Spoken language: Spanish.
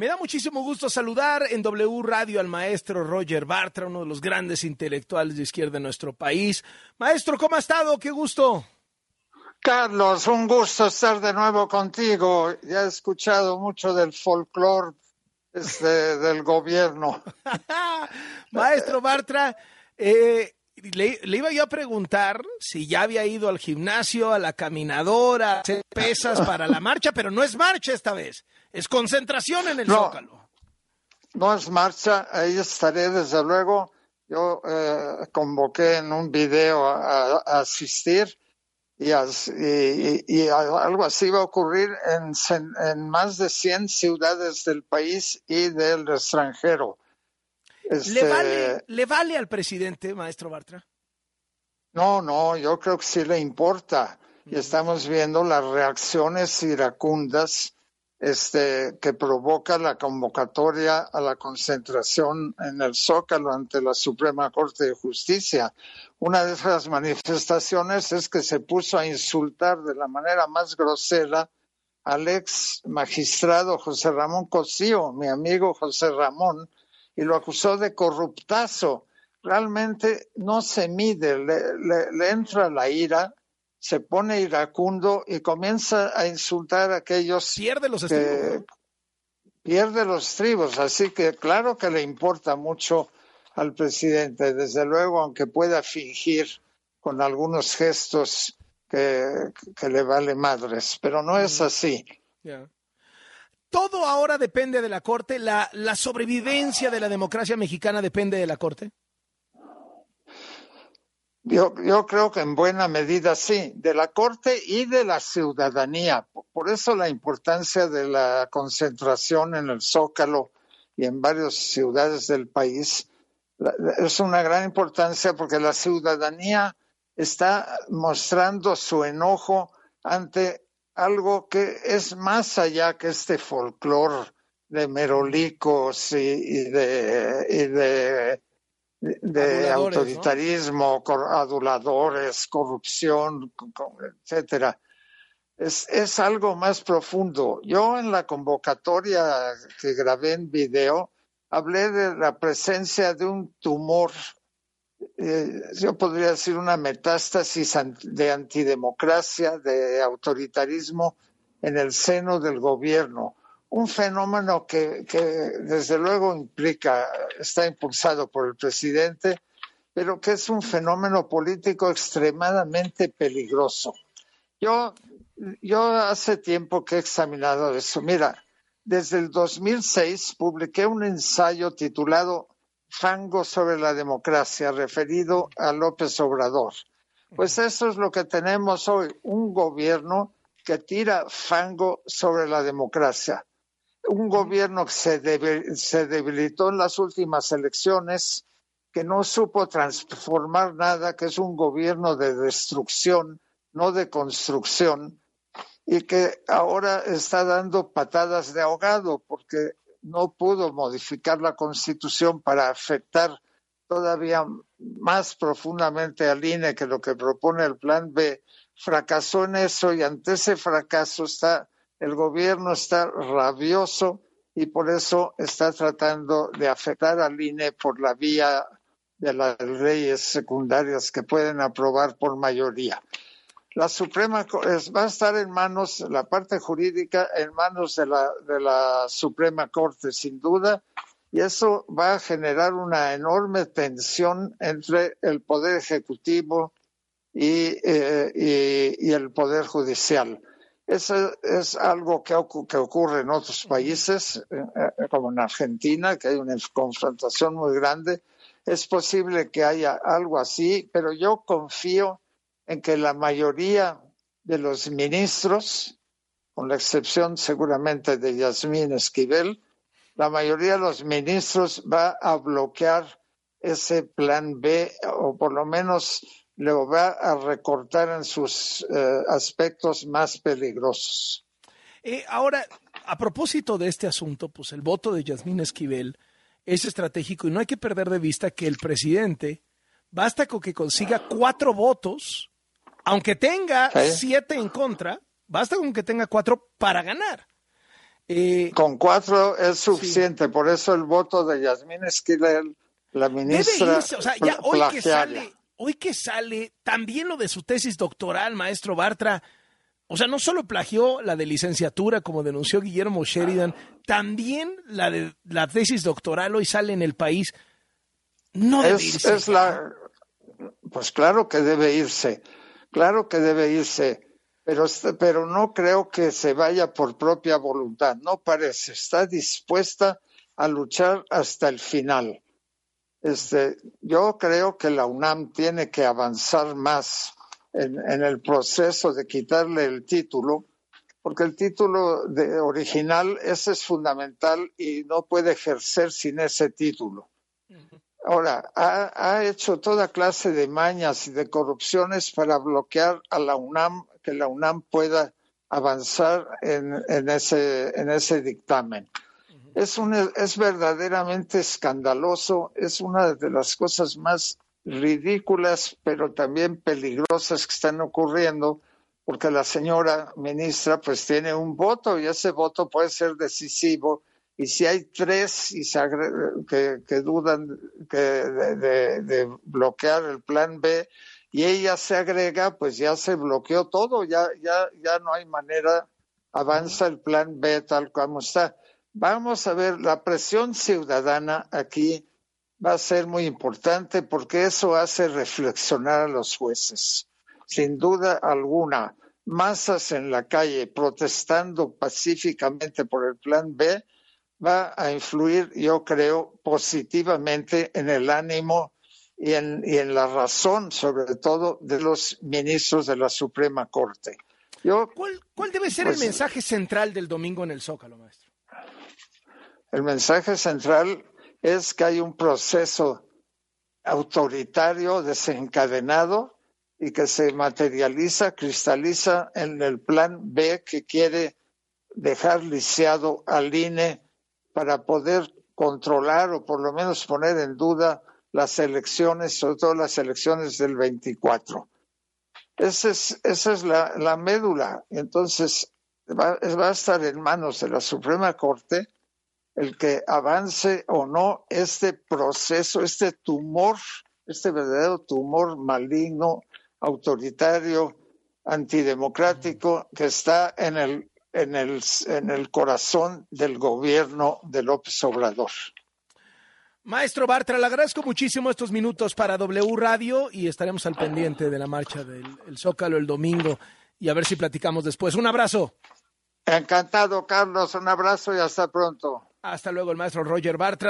Me da muchísimo gusto saludar en W Radio al maestro Roger Bartra, uno de los grandes intelectuales de izquierda de nuestro país. Maestro, ¿cómo ha estado? Qué gusto. Carlos, un gusto estar de nuevo contigo. Ya he escuchado mucho del folclore este, del gobierno. maestro Bartra, eh, le, iba yo a preguntar si ya había ido al gimnasio, a la caminadora, a hacer pesas para la marcha, pero no es marcha esta vez. Es concentración en el Zócalo. No es marcha, ahí estaré desde luego. Yo eh, convoqué en un video a, asistir y, y, algo así va a ocurrir en, en, más de 100 ciudades del país y del extranjero. ¿Le, este, vale, ¿Le vale al presidente, maestro Bartra? No, no, yo creo que sí le importa. Y estamos viendo las reacciones iracundas este, que provoca la convocatoria a la concentración en el Zócalo ante la Suprema Corte de Justicia. Una de esas manifestaciones es que se puso a insultar de la manera más grosera al ex magistrado José Ramón Cosío, mi amigo José Ramón, y lo acusó de corruptazo. Realmente no se mide, le, le entra la ira se pone iracundo y comienza a insultar a aquellos pierde los que pierde los estribos. Así que claro que le importa mucho al presidente, desde luego, aunque pueda fingir con algunos gestos que, le vale madres, pero no es así. ¿Todo ahora depende de la Corte? ¿La, ¿La sobrevivencia de la democracia mexicana depende de la Corte? Yo, yo, creo que en buena medida sí, de la Corte y de la ciudadanía. Por eso la importancia de la concentración en el Zócalo y en varias ciudades del país es una gran importancia porque la ciudadanía está mostrando su enojo ante algo que es más allá que este folclore de merolicos y, de, y de de autoritarismo, aduladores, corrupción, etcétera. Es, es, algo más profundo. Yo en la convocatoria que grabé en video hablé de la presencia de un tumor, eh, yo podría decir una metástasis de antidemocracia, de autoritarismo en el seno del gobierno un fenómeno que, desde luego implica, está impulsado por el presidente, pero que es un fenómeno político extremadamente peligroso. Yo, yo hace tiempo que he examinado eso. Mira, desde el 2006 publiqué un ensayo titulado Fango sobre la democracia, referido a López Obrador. Pues eso es lo que tenemos hoy, un gobierno que tira fango sobre la democracia. Un gobierno que se, debilitó en las últimas elecciones, que no supo transformar nada, que es un gobierno de destrucción, no de construcción, y que ahora está dando patadas de ahogado porque no pudo modificar la constitución para afectar todavía más profundamente al INE que lo que propone el plan B. Fracasó en eso y ante ese fracaso está el gobierno está rabioso y por eso está tratando de afectar al INE por la vía de las leyes secundarias que pueden aprobar por mayoría. La Suprema va a estar en manos, la parte jurídica, en manos de la, de la Suprema Corte, sin duda, y eso va a generar una enorme tensión entre el Poder Ejecutivo y, eh, y el Poder Judicial. Eso es algo que, ocurre en otros países, eh, eh, como en Argentina, que hay una confrontación muy grande. Es posible que haya algo así, pero yo confío en que la mayoría de los ministros, con la excepción seguramente de Yasmín Esquivel, la mayoría de los ministros va a bloquear ese plan B o por lo menos lo va a recortar en sus eh, aspectos más peligrosos. Eh, ahora, a propósito de este asunto, pues el voto de Yasmín Esquivel es estratégico y no hay que perder de vista que el presidente basta con que consiga cuatro votos, aunque tenga siete en contra, basta con que tenga cuatro para ganar. Eh, Con cuatro es suficiente, por eso el voto de Yasmín Esquivel, la ministra. o sea, ya hoy que sale, hoy que sale, también lo de su tesis doctoral, maestro Bartra. O sea, no solo plagió la de licenciatura, como denunció Guillermo Sheridan, también la de la tesis doctoral hoy sale en el país. No debe irse. Es la, pues claro que debe irse, claro que debe irse pero, pero no creo que se vaya por propia voluntad, no parece, está dispuesta a luchar hasta el final. Este, yo creo que la UNAM tiene que avanzar más en, el proceso de quitarle el título, porque el título de original ese es fundamental y no puede ejercer sin ese título. Ahora, ha, ha, hecho toda clase de mañas y de corrupciones para bloquear a la UNAM que la UNAM pueda avanzar en, en, ese, en ese dictamen. es, un, es verdaderamente escandaloso, es una de las cosas más ridículas, pero también peligrosas que están ocurriendo, porque la señora ministra pues tiene un voto y ese voto puede ser decisivo. Y si hay tres y que, que, dudan que de, de bloquear el plan B, y ella se agrega, pues ya se bloqueó todo, ya, ya, ya no hay manera, avanza el plan B tal como está. Vamos a ver, la presión ciudadana aquí va a ser muy importante porque eso hace reflexionar a los jueces. Sin duda alguna, masas en la calle protestando pacíficamente por el plan B va a influir, yo creo, positivamente en el ánimo y en, y en la razón, sobre todo, de los ministros de la Suprema Corte. ¿Cuál, ¿Cuál, debe ser el pues, mensaje central del domingo en el Zócalo, maestro? El mensaje central es que hay un proceso autoritario desencadenado y que se materializa, cristaliza en el plan B que quiere dejar lisiado al INE para poder controlar o por lo menos poner en duda las elecciones, sobre todo las elecciones del 24. Esa es, esa es la, la médula. Entonces, va, va a estar en manos de la Suprema Corte el que avance o no este proceso, este tumor, este verdadero tumor maligno, autoritario, antidemocrático que está en el, en el, en el corazón del gobierno de López Obrador. Maestro Bartra, le agradezco muchísimo estos minutos para W Radio y estaremos al pendiente de la marcha del Zócalo el domingo y a ver si platicamos después. Un abrazo. Encantado, Carlos. Un abrazo y hasta pronto. Hasta luego, el maestro Roger Bartra.